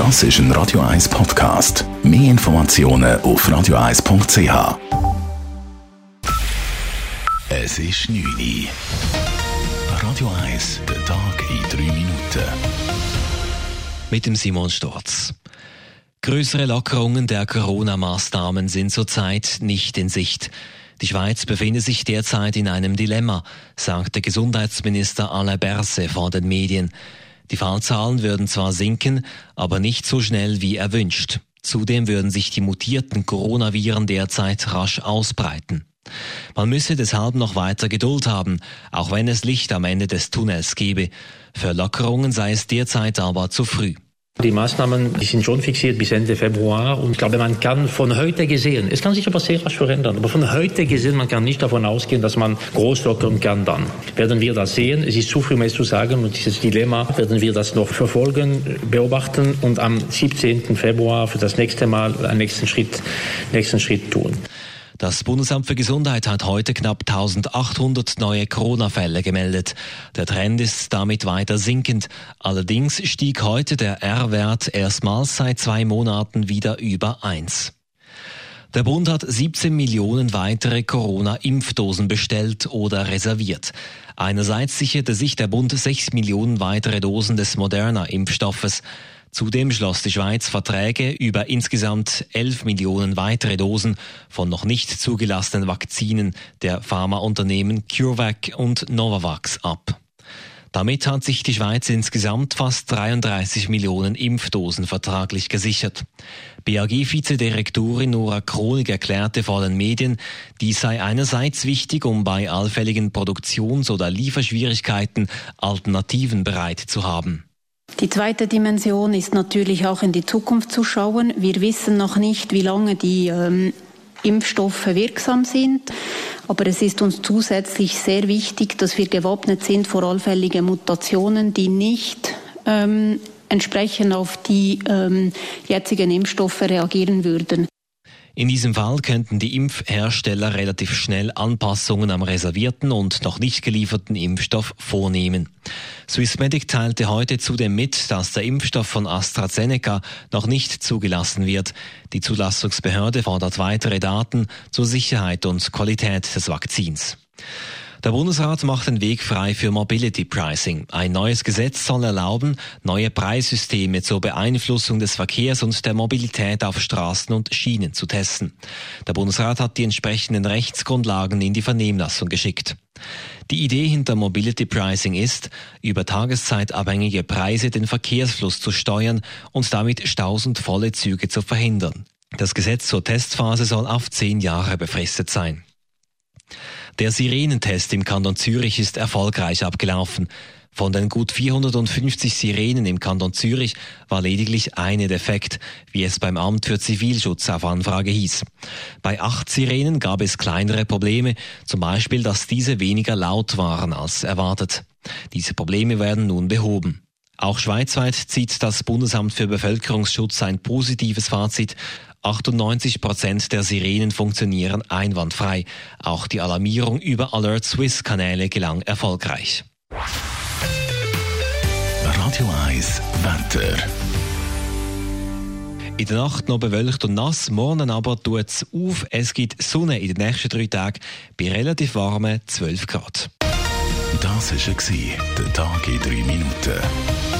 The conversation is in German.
Das ist ein Radio 1 Podcast. Mehr Informationen auf radio1.ch. Es ist 9 Uhr. Radio 1, der Tag in 3 Minuten. Mit dem Simon Storz. Größere Lockerungen der Corona-Maßnahmen sind zurzeit nicht in Sicht. Die Schweiz befindet sich derzeit in einem Dilemma, sagte Gesundheitsminister Alain Berset vor den Medien. Die Fallzahlen würden zwar sinken, aber nicht so schnell wie erwünscht. Zudem würden sich die mutierten Coronaviren derzeit rasch ausbreiten. Man müsse deshalb noch weiter Geduld haben, auch wenn es Licht am Ende des Tunnels gebe. Für Lockerungen sei es derzeit aber zu früh. Die Maßnahmen die sind schon fixiert bis Ende Februar und ich glaube, man kann von heute gesehen, es kann sich aber sehr rasch verändern, aber von heute gesehen, man kann nicht davon ausgehen, dass man groß lockern kann dann. Werden wir das sehen? Es ist zu früh, mehr zu sagen und dieses Dilemma werden wir das noch verfolgen, beobachten und am 17. Februar für das nächste Mal einen nächsten Schritt, nächsten Schritt tun. Das Bundesamt für Gesundheit hat heute knapp 1800 neue Corona-Fälle gemeldet. Der Trend ist damit weiter sinkend. Allerdings stieg heute der R-Wert erstmals seit zwei Monaten wieder über eins. Der Bund hat 17 Millionen weitere Corona-Impfdosen bestellt oder reserviert. Einerseits sicherte sich der Bund 6 Millionen weitere Dosen des Moderna-Impfstoffes. Zudem schloss die Schweiz Verträge über insgesamt 11 Millionen weitere Dosen von noch nicht zugelassenen Vakzinen der Pharmaunternehmen CureVac und Novavax ab. Damit hat sich die Schweiz insgesamt fast 33 Millionen Impfdosen vertraglich gesichert. BAG-Vizedirektorin Nora Kronig erklärte vor den Medien, dies sei einerseits wichtig, um bei allfälligen Produktions- oder Lieferschwierigkeiten Alternativen bereit zu haben. Die zweite Dimension ist natürlich auch in die Zukunft zu schauen. Wir wissen noch nicht, wie lange die ähm, Impfstoffe wirksam sind. Aber es ist uns zusätzlich sehr wichtig, dass wir gewappnet sind vor allfälligen Mutationen, die nicht ähm, entsprechend auf die ähm, jetzigen Impfstoffe reagieren würden. In diesem Fall könnten die Impfhersteller relativ schnell Anpassungen am reservierten und noch nicht gelieferten Impfstoff vornehmen. Swissmedic teilte heute zudem mit, dass der Impfstoff von AstraZeneca noch nicht zugelassen wird. Die Zulassungsbehörde fordert weitere Daten zur Sicherheit und Qualität des Vakzins. Der Bundesrat macht den Weg frei für Mobility Pricing. Ein neues Gesetz soll erlauben, neue Preissysteme zur Beeinflussung des Verkehrs und der Mobilität auf Straßen und Schienen zu testen. Der Bundesrat hat die entsprechenden Rechtsgrundlagen in die Vernehmlassung geschickt. Die Idee hinter Mobility Pricing ist, über tageszeitabhängige Preise den Verkehrsfluss zu steuern und damit Staus und volle Züge zu verhindern. Das Gesetz zur Testphase soll auf zehn Jahre befristet sein. Der Sirenentest im Kanton Zürich ist erfolgreich abgelaufen. Von den gut 450 Sirenen im Kanton Zürich war lediglich eine defekt, wie es beim Amt für Zivilschutz auf Anfrage hieß. Bei acht Sirenen gab es kleinere Probleme, zum Beispiel, dass diese weniger laut waren als erwartet. Diese Probleme werden nun behoben. Auch schweizweit zieht das Bundesamt für Bevölkerungsschutz ein positives Fazit. 98 Prozent der Sirenen funktionieren einwandfrei. Auch die Alarmierung über Alert Swiss Kanäle gelang erfolgreich. Radio 1 Wetter. In der Nacht noch bewölkt und nass, morgen aber tut es auf. Es gibt Sonne in den nächsten drei Tagen bei relativ warmen 12 Grad. Das war der Tag in drei Minuten.